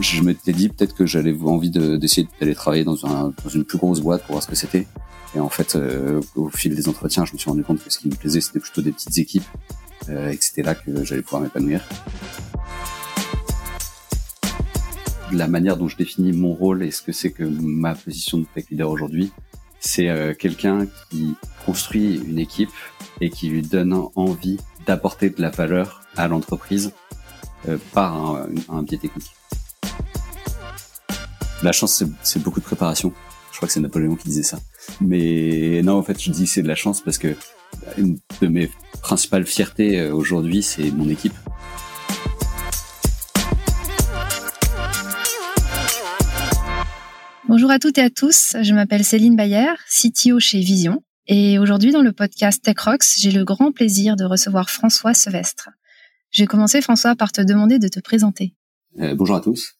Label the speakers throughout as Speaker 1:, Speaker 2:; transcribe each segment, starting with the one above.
Speaker 1: je m'étais dit peut-être que j'allais avoir envie d'essayer d'aller travailler dans, un, dans une plus grosse boîte pour voir ce que c'était. Et en fait, euh, au fil des entretiens, je me suis rendu compte que ce qui me plaisait, c'était plutôt des petites équipes euh, et que c'était là que j'allais pouvoir m'épanouir. La manière dont je définis mon rôle et ce que c'est que ma position de tech leader aujourd'hui, c'est euh, quelqu'un qui construit une équipe et qui lui donne envie d'apporter de la valeur à l'entreprise euh, par un, un, biais technique. La chance, c'est beaucoup de préparation. Je crois que c'est Napoléon qui disait ça. Mais non, en fait, je dis c'est de la chance parce que une de mes principales fiertés euh, aujourd'hui, c'est mon équipe.
Speaker 2: Bonjour à toutes et à tous, je m'appelle Céline Bayer, CTO chez Vision. Et aujourd'hui, dans le podcast Tech Rocks, j'ai le grand plaisir de recevoir François Sevestre. J'ai commencé, François, par te demander de te présenter.
Speaker 1: Euh, bonjour à tous,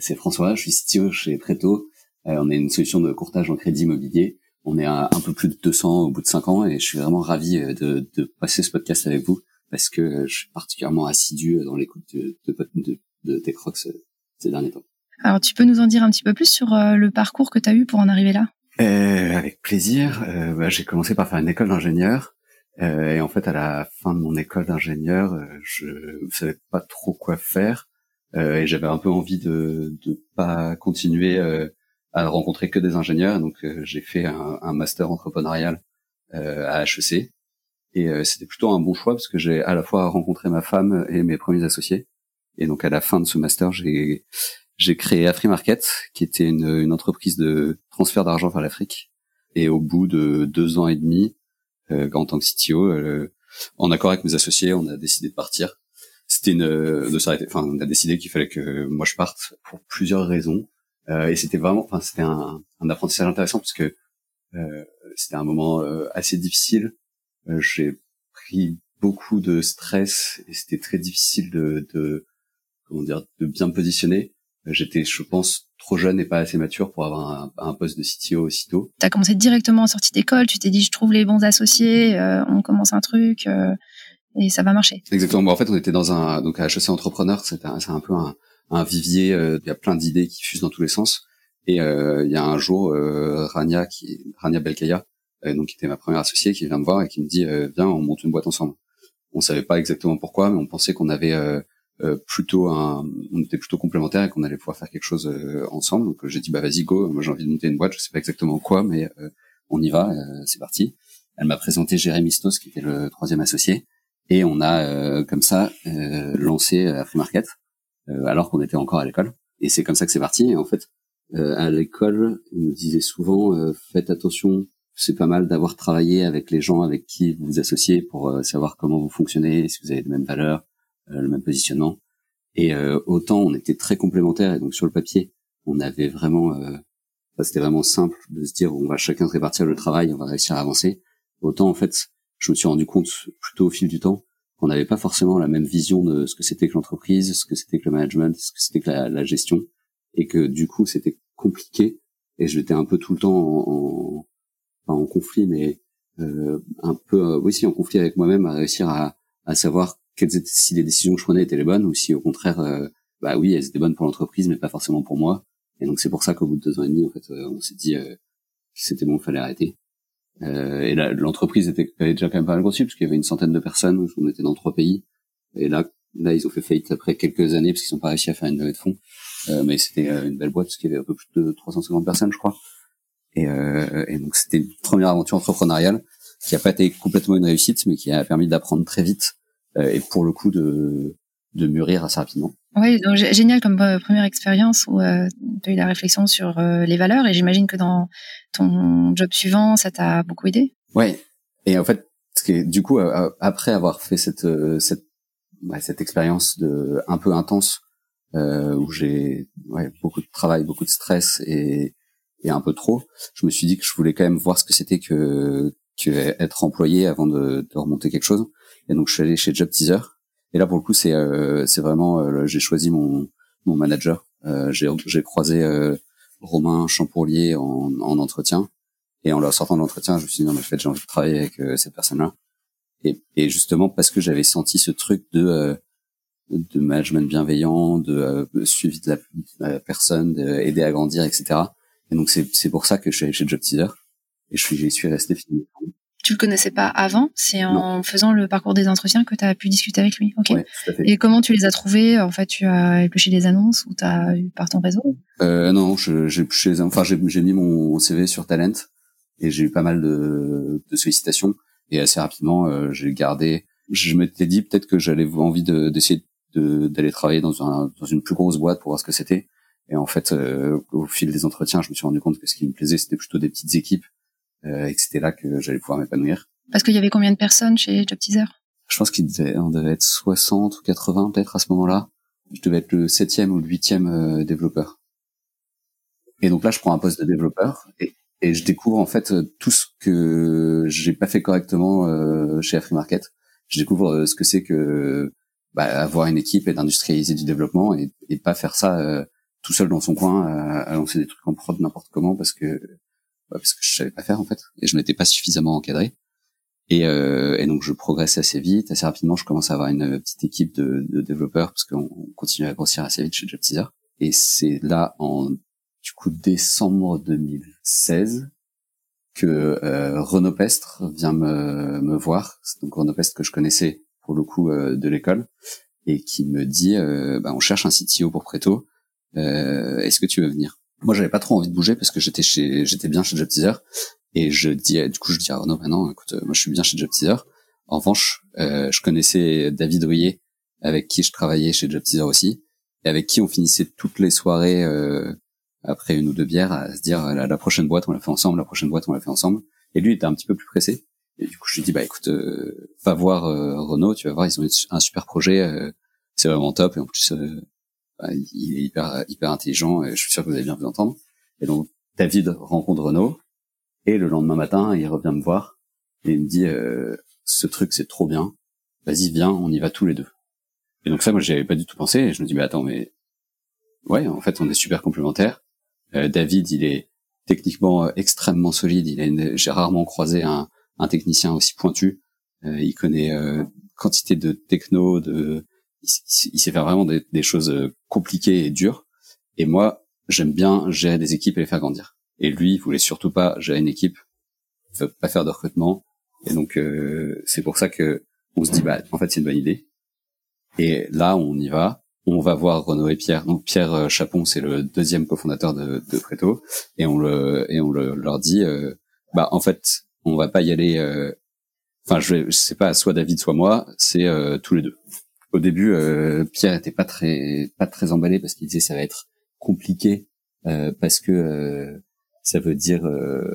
Speaker 1: c'est François, je suis CTO chez Preto. Euh, on est une solution de courtage en crédit immobilier. On est à un peu plus de 200 au bout de 5 ans et je suis vraiment ravi euh, de, de passer ce podcast avec vous parce que je suis particulièrement assidu dans l'écoute de, de, de, de Tech Rocks ces derniers temps.
Speaker 2: Alors, tu peux nous en dire un petit peu plus sur le parcours que tu as eu pour en arriver là?
Speaker 1: Euh, Avec plaisir. Euh, bah, j'ai commencé par faire une école d'ingénieur. Euh, et en fait, à la fin de mon école d'ingénieur, euh, je ne savais pas trop quoi faire. Euh, et j'avais un peu envie de ne pas continuer à rencontrer que des ingénieurs. Donc, j'ai fait un, un, master entrepreneurial à HEC. Et c'était plutôt un bon choix parce que j'ai à la fois rencontré ma femme et mes premiers associés. Et donc, à la fin de ce master, j'ai j'ai créé AfriMarket, qui était une, une entreprise de transfert d'argent vers l'Afrique. Et au bout de deux ans et demi, euh, en tant que CTO. Euh, en accord avec mes associés, on a décidé de partir. C'était une de s'arrêter. Enfin, on a décidé qu'il fallait que moi je parte pour plusieurs raisons. Euh, et c'était vraiment, enfin, c'était un, un, apprentissage intéressant parce que euh, c'était un moment euh, assez difficile. Euh, j'ai pris beaucoup de stress et c'était très difficile de, de, comment dire, de bien me positionner. J'étais, je pense, trop jeune et pas assez mature pour avoir un, un poste de CTO aussitôt.
Speaker 2: Tu as commencé directement en sortie d'école, tu t'es dit je trouve les bons associés, euh, on commence un truc euh, et ça va marcher.
Speaker 1: Exactement. en fait, on était dans un donc à HEC Entrepreneur, c'est un, un, peu un, un vivier, euh, il y a plein d'idées qui fusent dans tous les sens. Et il y a un jour, Rania, qui, Rania Belkaya, donc qui était ma première associée, qui vient me voir et qui me dit viens, on monte une boîte ensemble. On savait pas exactement pourquoi, mais on pensait qu'on avait euh, plutôt un, on était plutôt complémentaires et qu'on allait pouvoir faire quelque chose euh, ensemble. Donc j'ai dit bah vas-y go, moi j'ai envie de monter une boîte, je sais pas exactement quoi, mais euh, on y va, c'est parti. Elle m'a présenté Jérémy Stos qui était le troisième associé et on a comme ça lancé à Free Market alors qu'on était encore à l'école. Et c'est comme ça que c'est parti. Et en fait, à l'école, on nous disait souvent faites attention c'est pas mal d'avoir travaillé avec les gens avec qui vous vous associez pour savoir comment vous fonctionnez, si vous avez les mêmes valeurs, euh, le même positionnement. Et euh, autant on était très complémentaires et donc sur le papier, on avait vraiment, euh, c'était vraiment simple de se dire on va chacun répartir le travail, on va réussir à avancer. Autant en fait, je me suis rendu compte plutôt au fil du temps qu'on n'avait pas forcément la même vision de ce que c'était que l'entreprise, ce que c'était que le management, ce que c'était que la, gestion, et que du coup c'était compliqué. Et j'étais un peu tout le temps en, en, en conflit, mais euh, un peu, oui, si en conflit avec moi-même, à réussir à, à savoir quelles étaient, si les décisions que je prenais étaient les bonnes ou si au contraire, euh, bah oui, elles étaient bonnes pour l'entreprise, mais pas forcément pour moi. Et donc c'est pour ça qu'au bout de deux ans et demi, en fait, euh, on s'est dit euh, c'était bon, il fallait arrêter. Euh, et l'entreprise était déjà quand même pas mal grossie parce qu'il y avait une centaine de personnes, on était dans trois pays. Et là, là, ils ont fait faillite après quelques années parce qu'ils n'ont pas réussi à faire une levée de fonds. mais c'était une belle boîte parce qu'il y avait un peu plus de 350 personnes, je crois. Et, et donc c'était une première aventure entrepreneuriale qui a pas été complètement une réussite, mais qui a permis d'apprendre très vite euh, et pour le coup de, de mûrir assez rapidement.
Speaker 2: Oui, donc génial comme euh, première expérience où euh, tu as eu la réflexion sur les valeurs et j'imagine que dans ton job suivant, ça t'a beaucoup aidé.
Speaker 1: Ouais. Et en fait, du coup, après avoir fait cette cette cette expérience de un peu intense euh, où j'ai ouais, beaucoup de travail, beaucoup de stress et, et un peu trop, je me suis dit que je voulais quand même voir ce que c'était que que être employé avant de, de remonter quelque chose. Et donc je suis allé chez Job Teaser. Et là pour le coup c'est euh, c'est vraiment euh, j'ai choisi mon mon manager. Euh, j'ai croisé euh, Romain Champourlier en, en entretien. Et en leur sortant de l'entretien, je me suis dit non mais en fait j'ai envie de travailler avec cette personne-là. Et, et justement parce que j'avais senti ce truc de de management bienveillant, de suivi de la, personne, d'aider à grandir, etc. Et donc c'est pour ça que je suis chez Job Teaser et je suis suis resté finalement
Speaker 2: tu le connaissais pas avant, c'est en faisant le parcours des entretiens que tu as pu discuter avec lui. Ok. Et comment tu les as trouvés? En fait, tu as épluché des annonces ou tu as eu par ton réseau?
Speaker 1: Euh, Non, j'ai enfin j'ai mis mon CV sur Talent et j'ai eu pas mal de, de sollicitations et assez rapidement euh, j'ai gardé. Je m'étais dit peut-être que j'allais envie d'essayer de, d'aller travailler dans, un, dans une plus grosse boîte pour voir ce que c'était. Et en fait, euh, au fil des entretiens, je me suis rendu compte que ce qui me plaisait, c'était plutôt des petites équipes et que c'était là que j'allais pouvoir m'épanouir.
Speaker 2: Parce qu'il y avait combien de personnes chez Job Teaser?
Speaker 1: Je pense qu'il devait, on devait être 60 ou 80 peut-être à ce moment-là. Je devais être le septième ou le huitième euh, développeur. Et donc là, je prends un poste de développeur et, et je découvre en fait tout ce que j'ai pas fait correctement euh, chez Afrimarket. Je découvre euh, ce que c'est que bah, avoir une équipe et d'industrialiser du développement et, et pas faire ça euh, tout seul dans son coin à lancer des trucs en prod n'importe comment parce que parce que je savais pas faire en fait et je n'étais pas suffisamment encadré. Et, euh, et, donc je progresse assez vite, assez rapidement. Je commence à avoir une petite équipe de, de développeurs parce qu'on continue à grossir assez vite chez JobTeaser. Et c'est là en du coup décembre 2016 que euh, Renaud Pestre vient me, me voir. Donc Renaud Pestre que je connaissais pour le coup euh, de l'école et qui me dit euh, bah, on cherche un CTO pour Preto. Euh, est-ce que tu veux venir? Moi j'avais pas trop envie de bouger parce que j'étais chez j'étais bien chez JobTeaser et je dis du coup je dis à Renaud maintenant écoute euh, moi je suis bien chez JobTeaser en revanche euh, je connaissais David Rouillet avec qui je travaillais chez JobTeaser aussi et avec qui on finissait toutes les soirées euh, après une ou deux bières à se dire la, la prochaine boîte on l'a fait ensemble la prochaine boîte on l'a fait ensemble. Et lui était un petit peu plus pressé. Et du coup je lui dis bah écoute euh, va voir euh, Renaud tu vas voir ils ont un super projet euh, c'est vraiment top. Et en plus il est hyper hyper intelligent et je suis sûr que vous allez bien vous entendre. Et donc David rencontre Renaud et le lendemain matin il revient me voir et il me dit euh, ce truc c'est trop bien, vas-y viens on y va tous les deux. Et donc ça moi j'y avais pas du tout pensé et je me dis mais attends mais ouais en fait on est super complémentaires. Euh, David il est techniquement euh, extrêmement solide, il a j'ai rarement croisé un, un technicien aussi pointu. Euh, il connaît quantité de techno, de il, sait faire vraiment des, choses euh, compliquées et dures. Et moi, j'aime bien gérer des équipes et les faire grandir. Et lui, il voulait surtout pas gérer une équipe, pas faire de recrutement. Et donc, euh, c'est pour ça que on se dit, bah, en fait, c'est une bonne idée. Et là, on y va. On va voir Renaud et Pierre. Donc, Pierre euh, Chapon, c'est le deuxième cofondateur de, de Preto. Et on le, et on le, leur dit, bah, en fait, on va pas y aller, enfin, je, vais, je sais pas, soit David, soit moi, c'est tous les deux au début, euh, Pierre était pas très pas très emballé parce qu'il disait ça va être compliqué euh, parce que euh, ça veut dire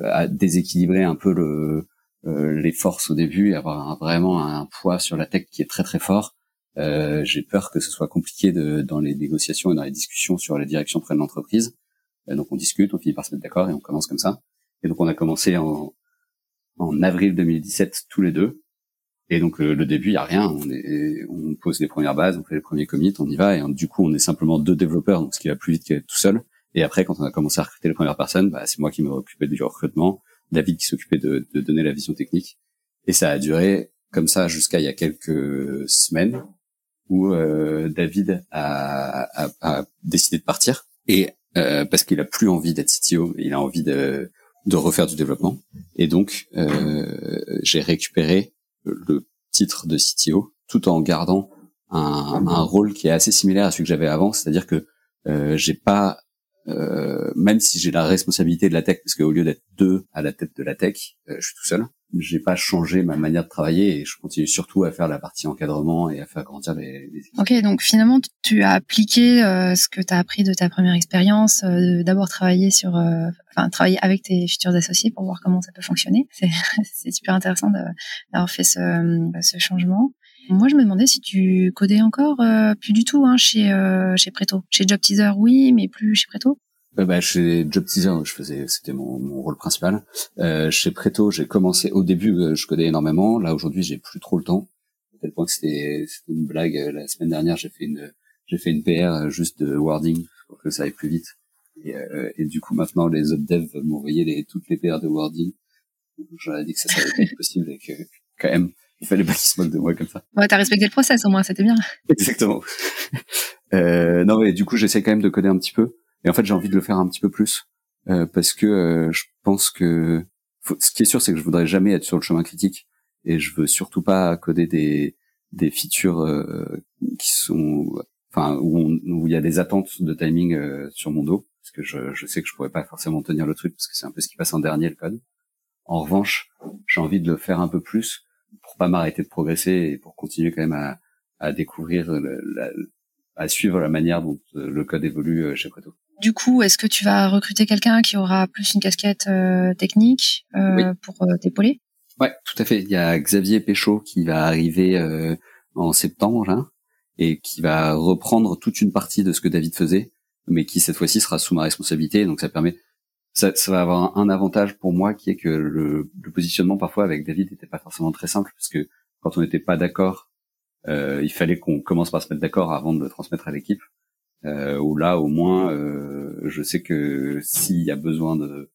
Speaker 1: à déséquilibrer un peu le les forces au début et avoir vraiment un poids sur la tech qui est très très fort. J'ai peur que ce soit compliqué de, dans les négociations et dans les discussions sur la direction près de l'entreprise. donc on discute, on finit par se mettre d'accord et on commence comme ça. Et donc on a commencé en, en avril 2017 tous les deux. Et donc le, début, il y a rien. On, est, on pose les premières bases, on fait les premiers commits, on y va. Et du coup, on est simplement deux développeurs, donc ce qui va plus vite qu'être tout seul. Et après, quand on a commencé à recruter les premières personnes, bah, c'est moi qui m'occupais du recrutement, David qui s'occupait de, de, donner la vision technique. Et ça a duré comme ça jusqu'à il y a quelques semaines où euh, David a, a, a, décidé de partir et euh, parce qu'il a plus envie d'être CTO, il a envie de, de refaire du développement. Et donc, euh, j'ai récupéré le titre de CTO, tout en gardant un, rôle qui est assez similaire à celui que j'avais avant, c'est-à-dire que euh, j'ai pas, euh, même si j'ai la responsabilité de la tech, parce qu'au lieu d'être deux à la tête de la tech, euh, je suis tout seul. J'ai pas changé ma manière de travailler et je continue surtout à faire la partie encadrement et à faire grandir les, les équipes.
Speaker 2: Ok, donc finalement tu as appliqué euh, ce que tu as appris de ta première expérience, euh, d'abord travailler sur, enfin travailler avec tes futurs associés pour voir comment ça peut fonctionner. C'est super intéressant d'avoir fait ce, ce changement. Moi, je me demandais si tu codais encore, euh, plus du tout, hein, chez euh, chez Preto. Chez Job Teaser, oui, mais plus chez Preto.
Speaker 1: Euh, bah, chez Job Teaser, je faisais, c'était mon, mon rôle principal. Euh, chez Preto, j'ai commencé au début, euh, je codais énormément. Là, aujourd'hui, j'ai plus trop le temps. À tel point que c'était, une blague. La semaine dernière, j'ai fait une, j'ai fait une PR juste de wording pour que ça aille plus vite. Et, et du coup, maintenant, les autres devs m'envoyaient les, toutes les PR de wording. J'aurais dit que ça serait possible et que quand même il fallait pas qu'il se moque de moi comme ça.
Speaker 2: Ouais, t'as respecté le process au moins, c'était bien.
Speaker 1: Exactement. euh, non, mais du coup, j'essaie quand même de coder un petit peu. Et en fait, j'ai envie de le faire un petit peu plus euh, parce que euh, je pense que ce qui est sûr, c'est que je voudrais jamais être sur le chemin critique et je veux surtout pas coder des des features euh, qui sont, enfin, où, il y a des attentes de timing sur mon dos parce que je, sais que je pourrais pas forcément tenir le truc parce que c'est un peu ce qui passe en dernier le code. En revanche, j'ai envie de le faire un peu plus pour pas m'arrêter de progresser et pour continuer quand même à, découvrir, à suivre la manière dont le code évolue chez Preto.
Speaker 2: Du coup, est-ce que tu vas recruter quelqu'un qui aura plus une casquette euh, technique euh,
Speaker 1: Oui.
Speaker 2: pour euh, t'épauler?
Speaker 1: Ouais, tout à fait. Il y a Xavier Péchaud qui va arriver euh, en septembre là, et qui va reprendre toute une partie de ce que David faisait, mais qui cette fois-ci sera sous ma responsabilité. Donc ça permet, ça, ça va avoir un, avantage pour moi qui est que le, le positionnement parfois avec David n'était pas forcément très simple parce que quand on n'était pas d'accord, euh, il fallait qu'on commence par se mettre d'accord avant de le transmettre à l'équipe. Euh, où là, au moins, euh, je sais que s'il y a besoin de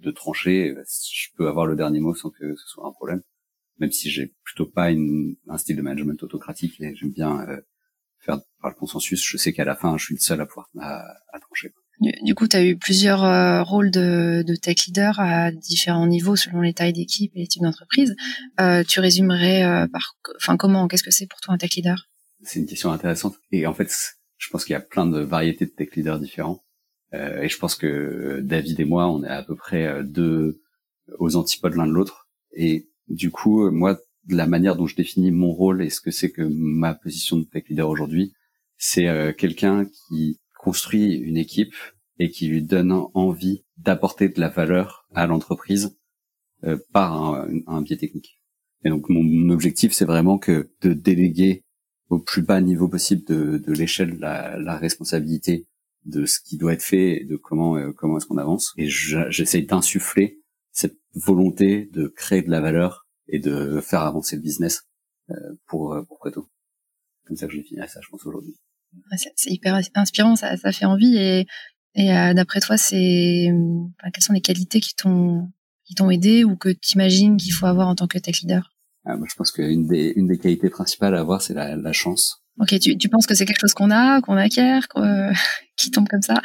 Speaker 1: de trancher, je peux avoir le dernier mot sans que ce soit un problème. Même si j'ai plutôt pas une, un style de management autocratique et j'aime bien euh, faire par le consensus, je sais qu'à la fin, je suis le seul à pouvoir à, à trancher.
Speaker 2: Du, du coup, tu as eu plusieurs euh, rôles de, de tech leader à différents niveaux selon les tailles d'équipe et les types d'entreprise. Euh, tu résumerais euh, par, enfin, comment, qu'est-ce que c'est pour toi un tech leader?
Speaker 1: C'est une question intéressante et en fait, je pense qu'il y a plein de variétés de tech leaders différents. Euh, et je pense que David et moi, on est à peu près deux aux antipodes l'un de l'autre. Et du coup, moi, de la manière dont je définis mon rôle et ce que c'est que ma position de tech leader aujourd'hui, c'est euh, quelqu'un qui construit une équipe et qui lui donne envie d'apporter de la valeur à l'entreprise euh, par un, un, biais technique. Et donc mon objectif, c'est vraiment que de déléguer au plus bas niveau possible de, de l'échelle la, la responsabilité de ce qui doit être fait et de comment euh, comment est-ce qu'on avance. Et j'essaye d'insuffler cette volonté de créer de la valeur et de faire avancer le business euh, pour pour Preto. Comme ça que je définirais ça, je pense aujourd'hui.
Speaker 2: C'est hyper inspirant, ça, ça fait envie. Et, et euh, d'après toi, c'est enfin, quelles sont les qualités qui t'ont qui t'ont aidé ou que tu imagines qu'il faut avoir en tant que tech leader?
Speaker 1: Moi, je pense qu'une des une des qualités principales à avoir, c'est la, la chance.
Speaker 2: Ok, tu, tu penses que c'est quelque chose qu'on a, qu'on acquiert, qu qui tombe comme ça?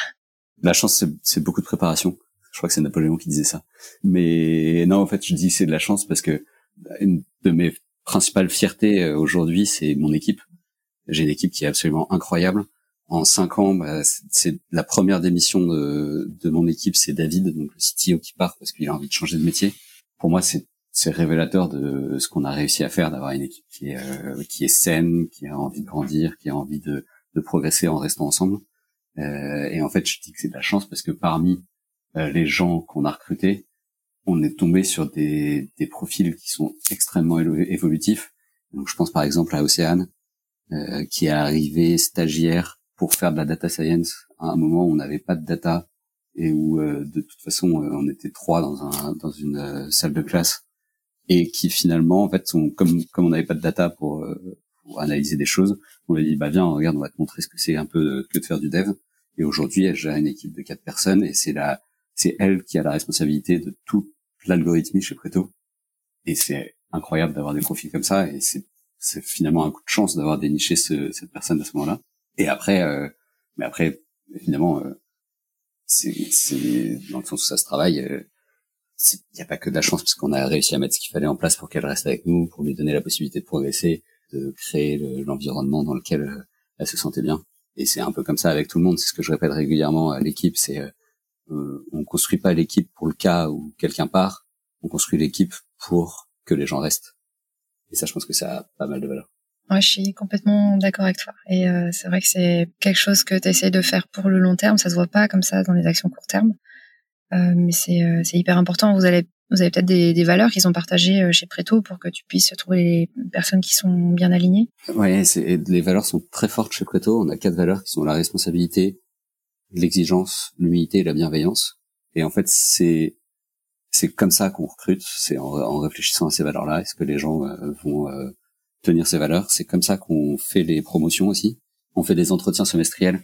Speaker 1: La chance, c'est beaucoup de préparation. Je crois que c'est Napoléon qui disait ça. Mais non, en fait, je dis c'est de la chance parce que une de mes principales fiertés euh, aujourd'hui, c'est mon équipe. J'ai une équipe qui est absolument incroyable. En cinq ans, bah, c'est la première démission de, de mon équipe, c'est David, donc le CTO qui part parce qu'il a envie de changer de métier. Pour moi, c'est c'est révélateur de ce qu'on a réussi à faire, d'avoir une équipe qui est euh, qui est saine, qui a envie de grandir, qui a envie de, de progresser en restant ensemble. Euh, et en fait, je dis que c'est de la chance parce que parmi euh, les gens qu'on a recrutés, on est tombé sur des, des profils qui sont extrêmement évolutifs. Donc, je pense par exemple à Océane, euh, qui est arrivé stagiaire pour faire de la data science à un moment où on n'avait pas de data et où euh, de toute façon on était trois dans un dans une salle de classe et qui finalement en fait sont comme comme on n'avait pas de data pour, euh, pour analyser des choses on lui a dit bah viens regarde on va te montrer ce que c'est un peu que de faire du dev. Et aujourd'hui elle gère une équipe de quatre personnes et c'est la c'est elle qui a la responsabilité de tout l'algorithmie chez Preto. Et c'est incroyable d'avoir des profils comme ça et c'est c'est finalement un coup de chance d'avoir déniché ce, cette personne à ce moment-là. Et après euh, mais après évidemment euh, c'est dans le sens où ça se travaille euh, il n'y a pas que de la chance parce qu'on a réussi à mettre ce qu'il fallait en place pour qu'elle reste avec nous, pour lui donner la possibilité de progresser, de créer l'environnement dans lequel euh, elle se sentait bien. Et c'est un peu comme ça avec tout le monde. C'est ce que je répète régulièrement à l'équipe. C'est euh, euh, on construit pas l'équipe pour le cas où quelqu'un part. On construit l'équipe pour que les gens restent. Et ça, je pense que ça a pas mal de valeur.
Speaker 2: Ouais, je suis complètement d'accord avec toi. Et euh, c'est vrai que c'est quelque chose que tu essaies de faire pour le long terme. Ça se voit pas comme ça dans les actions court terme. Euh, mais c'est euh, c'est hyper important. Vous allez vous avez peut-être des, des, valeurs qui sont partagées euh, chez Preto pour que tu puisses trouver les personnes qui sont bien alignées.
Speaker 1: Ouais, les valeurs sont très fortes chez Preto. On a quatre valeurs qui sont la responsabilité, l'exigence, l'humilité et la bienveillance. Et en fait, c'est c'est comme ça qu'on recrute. C'est en, en, réfléchissant à ces valeurs-là. Est-ce que les gens vont euh, tenir ces valeurs C'est comme ça qu'on fait les promotions aussi. On fait des entretiens semestriels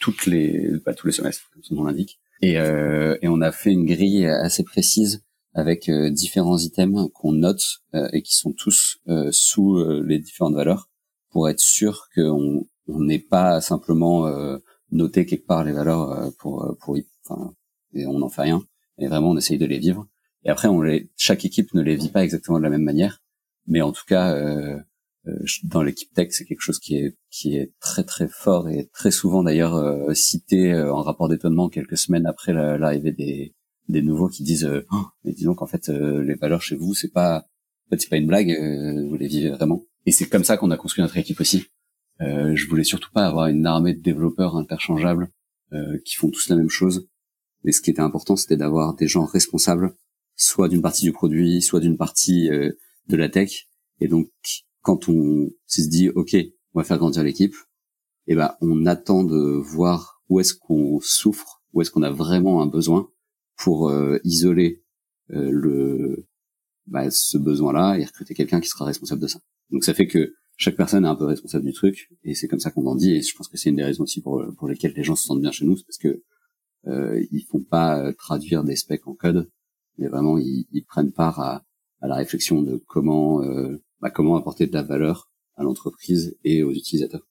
Speaker 1: toutes les, pas tous les semestres, comme son nom l'indique. Et, euh, et, on a fait une grille assez précise avec différents items qu'on note et qui sont tous sous les différentes valeurs pour être sûr qu'on on n'est pas simplement noté quelque part les valeurs pour pour enfin et on n'en fait rien. Et vraiment on essaye de les vivre. Et après on les chaque équipe ne les vit pas exactement de la même manière. Mais en tout cas euh, euh, dans l'équipe tech, c'est quelque chose qui est qui est très très fort et très souvent d'ailleurs euh, cité euh, en rapport d'étonnement quelques semaines après l'arrivée des des nouveaux qui disent oh, mais disons qu'en fait les valeurs chez vous c'est pas en c'est pas une blague vous les vivez vraiment. Et c'est comme ça qu'on a construit notre équipe aussi. Je voulais surtout pas avoir une armée de développeurs interchangeables qui font tous la même chose. Mais ce qui était important c'était d'avoir des gens responsables soit d'une partie du produit soit d'une partie de la tech. Et donc quand on se dit ok, on va faire grandir l'équipe, eh ben on attend de voir où est-ce qu'on souffre, où est-ce qu'on a vraiment un besoin pour euh, isoler euh, le bah, ce besoin-là et recruter quelqu'un qui sera responsable de ça. Donc ça fait que chaque personne est un peu responsable du truc et c'est comme ça qu'on grandit et je pense que c'est une des raisons aussi pour pour lesquelles les gens se sentent bien chez nous, parce que euh, ils font pas traduire des specs en code, mais vraiment ils, ils prennent part à, à la réflexion de comment euh, bah, comment apporter de la valeur à l'entreprise et aux utilisateurs,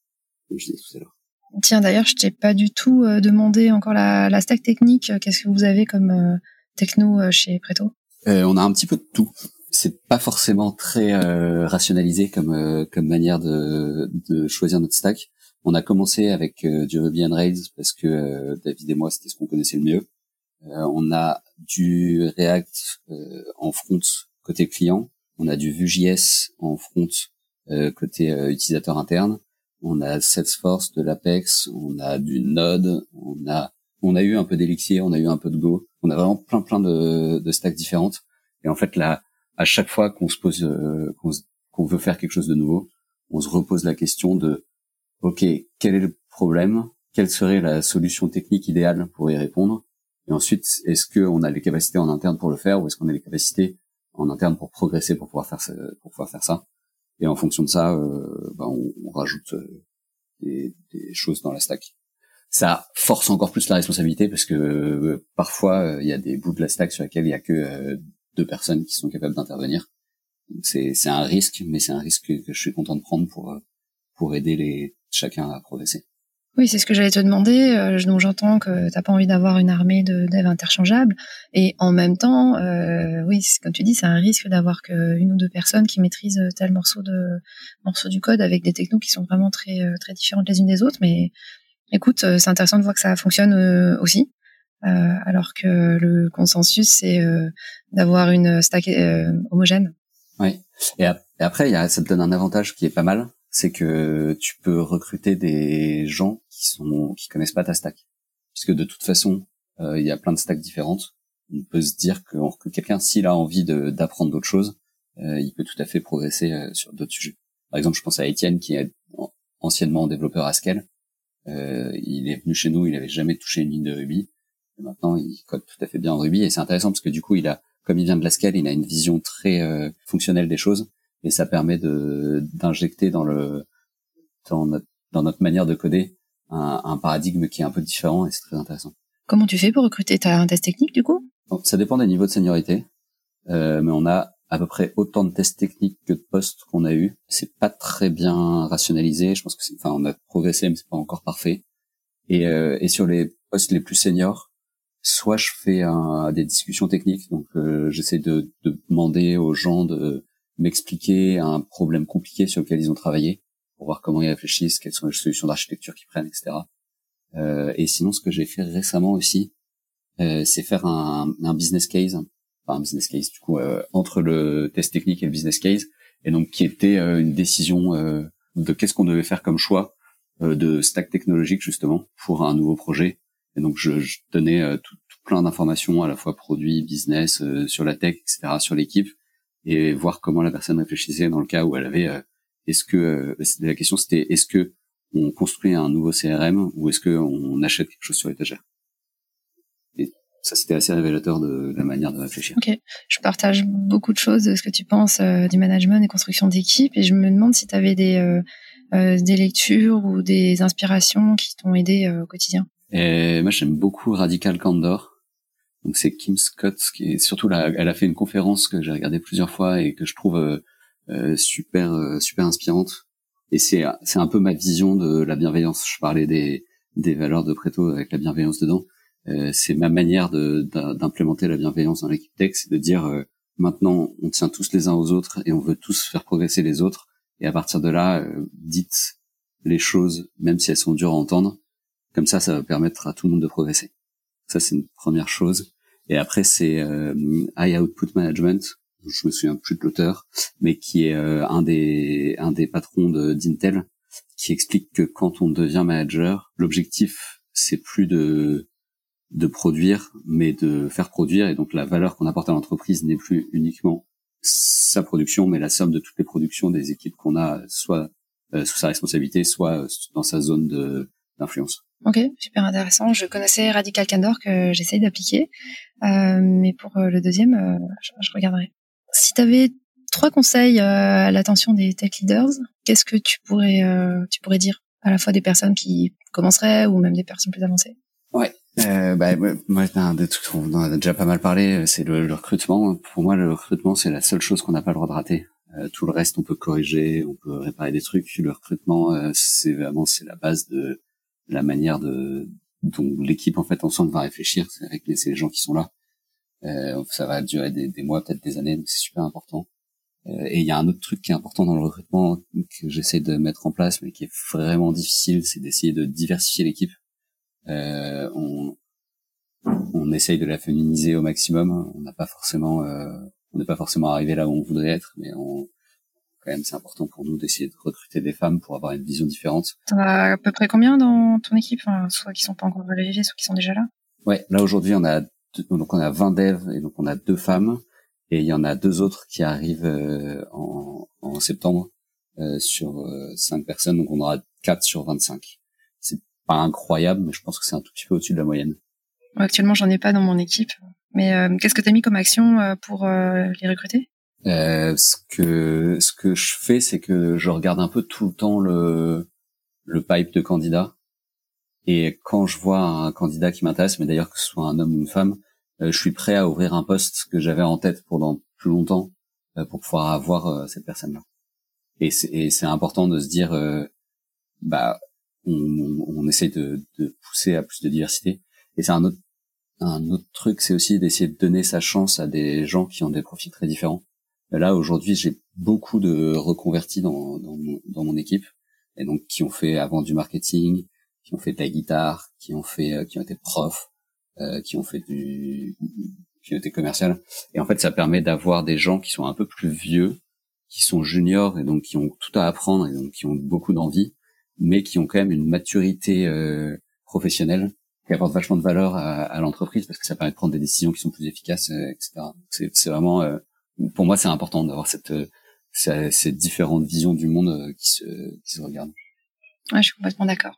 Speaker 1: comme je disais tout à l'heure.
Speaker 2: Tiens, d'ailleurs, je t'ai pas du tout euh, demandé encore la, la stack technique. Qu'est-ce que vous avez comme euh, techno euh, chez Preto?
Speaker 1: On a un petit peu de tout. C'est pas forcément très rationalisé comme comme manière de, de choisir notre stack. On a commencé avec du Ruby on Rails parce que David et moi c'était ce qu'on connaissait le mieux. on a du React en front côté client on a du Vue.js en front euh, côté euh, utilisateur interne, on a Salesforce, de l'Apex, on a du Node, on a on a eu un peu d'Elixir, on a eu un peu de Go, on a vraiment plein plein de, de stacks différentes. Et en fait là, à chaque fois qu'on se pose euh, qu'on veut faire quelque chose de nouveau, on se repose la question de ok quel est le problème, quelle serait la solution technique idéale pour y répondre, et ensuite est-ce qu'on a les capacités en interne pour le faire ou est-ce qu'on a les capacités en interne pour progresser, pour pouvoir faire pour pouvoir faire ça. Et en fonction de ça, euh, ben on, rajoute euh, des, choses dans la stack. Ça force encore plus la responsabilité parce que euh, parfois il y a des bouts de la stack sur lesquels il y a que deux personnes qui sont capables d'intervenir. C'est un risque, mais c'est un risque que, que, je suis content de prendre pour pour aider les chacun à progresser.
Speaker 2: Oui, c'est ce que j'allais te demander. Euh, donc j'entends que t'as pas envie d'avoir une armée de devs interchangeables, et en même temps, euh, oui, comme tu dis, c'est un risque d'avoir qu'une ou deux personnes qui maîtrisent tel morceau de morceau du code avec des technos qui sont vraiment très euh, très différentes les unes des autres. Mais écoute, euh, c'est intéressant de voir que ça fonctionne aussi, euh, alors que le consensus c'est d'avoir une stack homogène.
Speaker 1: Oui. Et, après, y a, ça te donne un avantage qui est pas mal, c'est que tu peux recruter des gens qui sont qui connaissent pas ta stack, puisque de toute façon, euh, il y a plein de stacks différentes. On peut se dire recrute quelqu'un s'il a envie d'apprendre d'autres choses, euh, il peut tout à fait progresser euh, sur d'autres sujets. Par exemple, je pense à Étienne qui est anciennement développeur Haskell. il est venu chez nous, il avait jamais touché une ligne de Ruby. Maintenant, il code tout à fait bien en Ruby et c'est intéressant parce que du coup, il a, comme il vient de l'Haskell, il a une vision très fonctionnelle des choses et ça permet de d'injecter dans le dans notre, dans notre manière de coder un, un, paradigme qui est un peu différent et c'est très intéressant.
Speaker 2: Comment tu fais pour recruter T'as un test technique du coup?
Speaker 1: Ça dépend des niveaux de seniorité, euh, mais on a à peu près autant de tests techniques que de postes qu'on a eu. C'est pas très bien rationalisé. Je pense que, enfin, on a progressé, mais c'est pas encore parfait. Et, euh, et sur les postes les plus seniors, soit je fais un, des discussions techniques, donc euh, j'essaie de, de, demander aux gens de m'expliquer un problème compliqué sur lequel ils ont travaillé pour voir comment ils réfléchissent, quelles sont les solutions d'architecture qu'ils prennent, etc. Euh, et sinon, ce que j'ai fait récemment aussi, euh, c'est faire un, un, business case, enfin un business case du coup euh, entre le test technique et le business case, et donc qui était euh, une décision euh, de qu'est-ce qu'on devait faire comme choix euh, de stack technologique justement pour un nouveau projet. Et donc je, je donnais tout, tout, plein d'informations à la fois produit, business, sur la tech, etc., sur l'équipe, et voir comment la personne réfléchissait dans le cas où elle avait euh, est-ce que euh, la question c'était est-ce que on construit un nouveau CRM ou est-ce que on achète quelque chose sur l'étagère? Et ça c'était assez révélateur de, la manière de réfléchir.
Speaker 2: Ok, je partage beaucoup de choses de ce que tu penses euh, du management et construction d'équipe et je me demande si tu avais des des lectures ou des inspirations qui t'ont aidé au quotidien.
Speaker 1: Et moi j'aime beaucoup Radical Candor Donc c'est Kim Scott qui est surtout là, elle a fait une conférence que j'ai regardée plusieurs fois et que je trouve euh, euh, super euh, super inspirante. Et c'est c'est un peu ma vision de la bienveillance. Je parlais des des valeurs de Preto avec la bienveillance dedans. c'est ma manière d'implémenter la bienveillance dans l'équipe tech, c'est de dire maintenant on tient tous les uns aux autres et on veut tous faire progresser les autres. Et à partir de là, dites les choses, même si elles sont dures à entendre. Comme ça, ça va permettre à tout le monde de progresser. Ça, c'est une première chose. Et après, c'est euh, High Output Management. Je me souviens plus de l'auteur, mais qui est euh, un des un des patrons d'Intel, qui explique que quand on devient manager, l'objectif c'est plus de de produire, mais de faire produire. Et donc la valeur qu'on apporte à l'entreprise n'est plus uniquement sa production, mais la somme de toutes les productions des équipes qu'on a, soit euh, sous sa responsabilité, soit dans sa zone de d'influence.
Speaker 2: Ok, super intéressant. Je connaissais Radical Candor que j'essaye d'appliquer, euh, mais pour euh, le deuxième, euh, je, je, regarderai. Si tu avais trois conseils à l'attention des tech leaders, qu'est-ce que tu pourrais tu pourrais dire à la fois des personnes qui commenceraient ou même des personnes plus avancées?
Speaker 1: Ouais. Euh, bah, moi, on en a déjà pas mal parlé, c'est le, le, recrutement. Pour moi, le recrutement, c'est la seule chose qu'on n'a pas le droit de rater. Euh, tout le reste, on peut corriger, on peut réparer des trucs. Le recrutement, euh, c'est vraiment c'est la base de la manière de dont l'équipe en fait ensemble va réfléchir. C'est avec les, les gens qui sont là. Euh, ça va durer des, des mois, peut-être des années, donc c'est super important. Euh, et il y a un autre truc qui est important dans le recrutement que j'essaie de mettre en place, mais qui est vraiment difficile, c'est d'essayer de diversifier l'équipe. Euh, on, on essaye de la féminiser au maximum. On n'a pas forcément, euh, on n'est pas forcément arrivé là où on voudrait être, mais on, quand même, c'est important pour nous d'essayer de recruter des femmes pour avoir une vision différente.
Speaker 2: T'en as à peu près combien dans ton équipe, enfin, soit qui sont pas encore arrivés, soit qui sont déjà là?
Speaker 1: Ouais, là aujourd'hui on a donc on a 20 devs et donc on a deux femmes et il y en a deux autres qui arrivent euh, en, en, septembre euh, sur euh, 5 personnes, donc on aura 4 sur 25. C'est pas incroyable, mais je pense que c'est un tout petit peu au-dessus de la moyenne.
Speaker 2: actuellement, j'en ai pas dans mon équipe, mais euh, qu'est-ce que tu as mis comme action euh, pour les recruter?
Speaker 1: Euh, ce que ce que je fais, c'est que je regarde un peu tout le temps le le pipe de candidats. Et quand je vois un candidat qui m'intéresse, mais d'ailleurs que ce soit un homme ou une femme, euh, je suis prêt à ouvrir un poste que j'avais en tête pendant plus longtemps euh, pour pouvoir avoir euh, cette personne-là. Et c'est important de se dire, bah, on, on essaye de, de pousser à plus de diversité. Et c'est un autre un autre truc, c'est aussi d'essayer de donner sa chance à des gens qui ont des profils très différents. Là aujourd'hui, j'ai beaucoup de reconvertis dans, dans, mon, dans mon équipe et donc qui ont fait avant du marketing, qui ont fait de la guitare, qui ont fait, euh, qui ont été profs, euh, qui ont fait du, qui ont été commercial. Et en fait, ça permet d'avoir des gens qui sont un peu plus vieux, qui sont juniors et donc qui ont tout à apprendre et donc qui ont beaucoup d'envie, mais qui ont quand même une maturité euh, professionnelle qui apporte vachement de valeur à, à l'entreprise parce que ça permet de prendre des décisions qui sont plus efficaces, euh, etc. C'est vraiment euh, pour moi, c'est important d'avoir cette, euh, cette différente vision du monde euh, qui se, qui se regardent.
Speaker 2: Ouais, je suis complètement d'accord.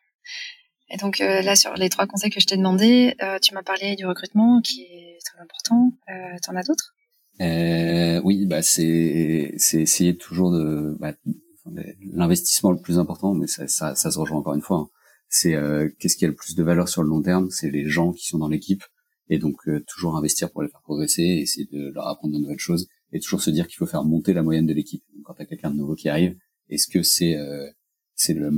Speaker 2: Et donc euh, là, sur les trois conseils que je t'ai demandé, euh, tu m'as parlé du recrutement qui est très important. Euh, T'en as d'autres?
Speaker 1: Euh, Oui, bah c'est c'est essayer toujours de bah, l'investissement le plus important, mais ça, ça, ça, se rejoint encore une fois. Hein. C'est qu'est-ce qui a le plus de valeur sur le long terme? C'est les gens qui sont dans l'équipe, et donc toujours investir pour les faire progresser, essayer de leur apprendre de nouvelles choses et toujours se dire qu'il faut faire monter la moyenne de l'équipe. Quand tu as quelqu'un de nouveau qui arrive, est-ce que c'est euh, c'est le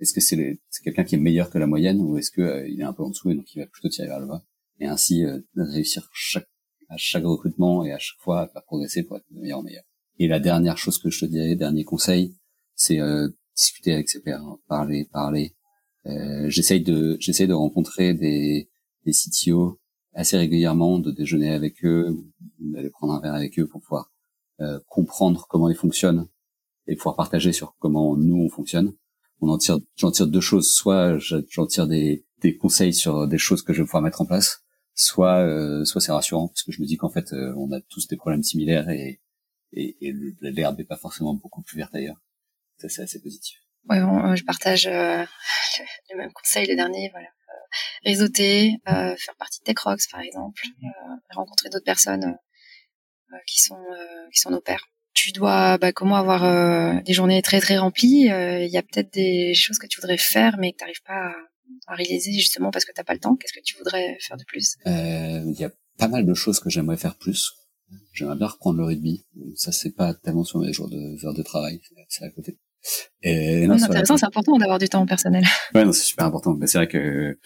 Speaker 1: est-ce que c'est quelqu'un qui est meilleur que la moyenne ou est-ce que euh, il est un peu en dessous et donc il va plutôt tirer vers le bas? Et ainsi euh, réussir chaque à chaque recrutement et à chaque fois à faire progresser pour être meilleur en meilleur. Et la dernière chose que je te dirais, dernier conseil, c'est euh, discuter avec ses pairs, parler, parler. Euh, j'essaye de j'essaye de rencontrer des des CTO assez régulièrement, de déjeuner avec eux, d'aller prendre un verre avec eux pour pouvoir euh, comprendre comment ils fonctionnent et pouvoir partager sur comment nous on fonctionne. On en tire, j'en tire deux choses. Soit j'en tire des, des conseils sur des choses que je vais pouvoir mettre en place, soit euh, soit c'est rassurant parce que je me dis qu'en fait euh, on a tous des problèmes similaires et et, et l'herbe n'est pas forcément beaucoup plus verte ailleurs. Ça c'est assez positif.
Speaker 2: Ouais, bon, je partage euh, le même conseil le dernier. Voilà, réseauter, euh, faire partie de TechRox par exemple, euh, rencontrer d'autres personnes euh, qui sont qui sont nos pairs. Tu dois bah, comment avoir des journées très très remplies. Il y a peut-être des choses que tu voudrais faire mais que tu n'arrives pas à, à, réaliser justement parce que t'as pas le temps. Qu'est-ce que tu voudrais faire de plus?
Speaker 1: Il y a pas mal de choses que j'aimerais faire plus. J'aimerais bien reprendre le rugby. Ça, c'est pas tellement sur mes jours de heures de travail, c'est à côté.
Speaker 2: Et non, c'est intéressant, c'est important d'avoir du temps personnel.
Speaker 1: Ouais, non, c'est super important. Mais c'est vrai que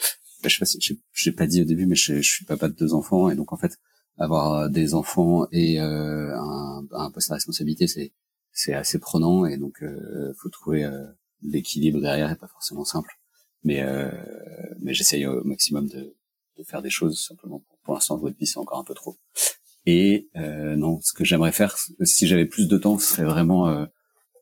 Speaker 1: bah, je sais pas si j'ai pas dit au début, mais je, je, suis papa de deux enfants et donc en fait avoir des enfants et euh, un, un poste à responsabilité, c'est c'est assez prenant et donc euh, faut trouver euh, l'équilibre derrière est pas forcément simple. Mais euh, mais j'essaye au maximum de, de faire des choses simplement. Pour, pour l'instant, votre vie c'est encore un peu trop. Et euh, non, ce que j'aimerais faire, si j'avais plus de temps, ce serait vraiment euh,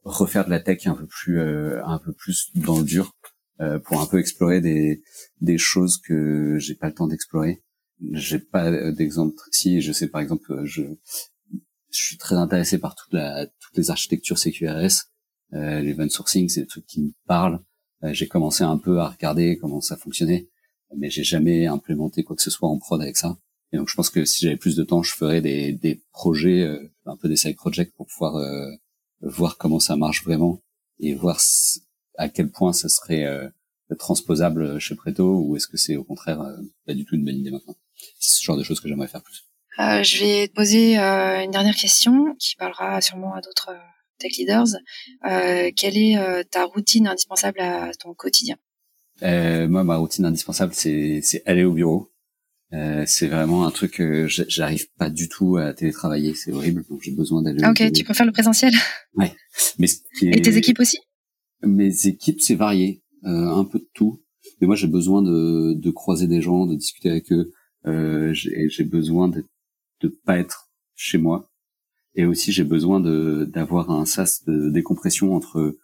Speaker 1: refaire de la tech un peu plus euh, un peu plus dans le dur euh, pour un peu explorer des des choses que j'ai pas le temps d'explorer. J'ai pas d'exemple si je sais par exemple je je suis très intéressé par toute la toutes les architectures CQRS, euh, l'event sourcing, c'est des trucs qui me parlent. Euh, j'ai commencé un peu à regarder comment ça fonctionnait, mais j'ai jamais implémenté quoi que ce soit en prod avec ça. Et donc je pense que si j'avais plus de temps, je ferais des des projets, euh, un peu des side projects pour pouvoir euh, voir comment ça marche vraiment et voir à quel point ça serait euh, transposable chez Preto ou est-ce que c'est au contraire euh, pas du tout une bonne idée maintenant? C'est ce genre de choses que j'aimerais faire plus.
Speaker 2: Euh, je vais te poser euh, une dernière question qui parlera sûrement à d'autres tech leaders. quelle est ta routine indispensable à ton quotidien?
Speaker 1: Moi, ma routine indispensable, c'est aller au bureau. Euh, c'est vraiment un truc que j'arrive pas du tout à télétravailler, c'est horrible, donc j'ai besoin d'aller.
Speaker 2: Ok, tu préfères le présentiel?
Speaker 1: Ouais. Mais
Speaker 2: Et tes équipes aussi?
Speaker 1: Mes équipes, c'est varié, euh, un peu de tout. Mais moi, j'ai besoin de, de croiser des gens, de discuter avec eux. Euh, j'ai besoin de de pas être chez moi, et aussi j'ai besoin de d'avoir un sas de décompression entre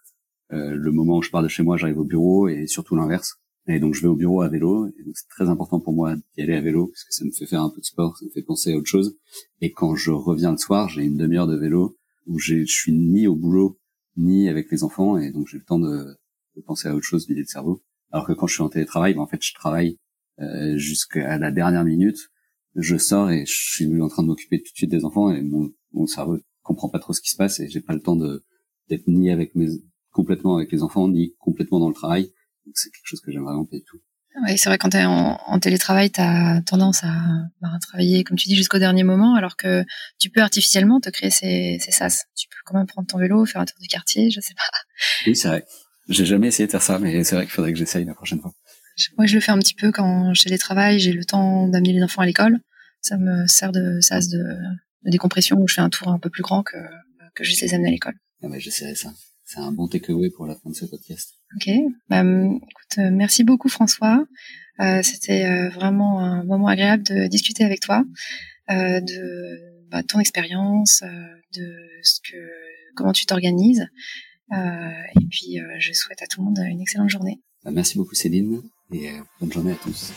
Speaker 1: euh, le moment où je pars de chez moi, j'arrive au bureau, et surtout l'inverse. Et donc je vais au bureau à vélo, et c'est très important pour moi d'y aller à vélo, parce que ça me fait faire un peu de sport, ça me fait penser à autre chose. Et quand je reviens le soir, j'ai une demi-heure de vélo où je suis ni au boulot, ni avec les enfants, et donc j'ai le temps de, de, penser à autre chose, vider le cerveau. Alors que quand je suis en télétravail, ben, en fait je travaille euh, jusqu'à la dernière minute, je sors et je suis en train de m'occuper tout de suite des enfants, et mon, mon cerveau comprend pas trop ce qui se passe, et j'ai pas le temps de d'être ni avec mes complètement avec les enfants, ni complètement dans le travail c'est quelque chose que j'aime vraiment pas du tout.
Speaker 2: Oui, c'est vrai, quand tu es en, en, télétravail, tu as tendance à, bah, travailler, comme tu dis, jusqu'au dernier moment, alors que tu peux artificiellement te créer ces, ces sas. Tu peux quand même prendre ton vélo, faire un tour du quartier, je sais pas.
Speaker 1: Oui, c'est vrai. J'ai jamais essayé de faire ça, mais c'est vrai qu'il faudrait que j'essaye la prochaine fois.
Speaker 2: Moi, je le fais un petit peu quand je télétravaille, j'ai le temps d'amener les enfants à l'école. Ça me sert de sas de, de, décompression où je fais un tour un peu plus grand que, que juste les amener à l'école.
Speaker 1: Ah ouais, j'essaierai ça. C'est un bon takeaway pour la fin de ce podcast.
Speaker 2: Ok. Bah, écoute, euh, merci beaucoup François. Euh, C'était euh, vraiment un moment agréable de discuter avec toi euh, de bah, ton expérience, de ce que comment tu t'organises. et puis, je souhaite à tout le monde une excellente journée.
Speaker 1: Bah, merci beaucoup Céline et bonne journée à tous.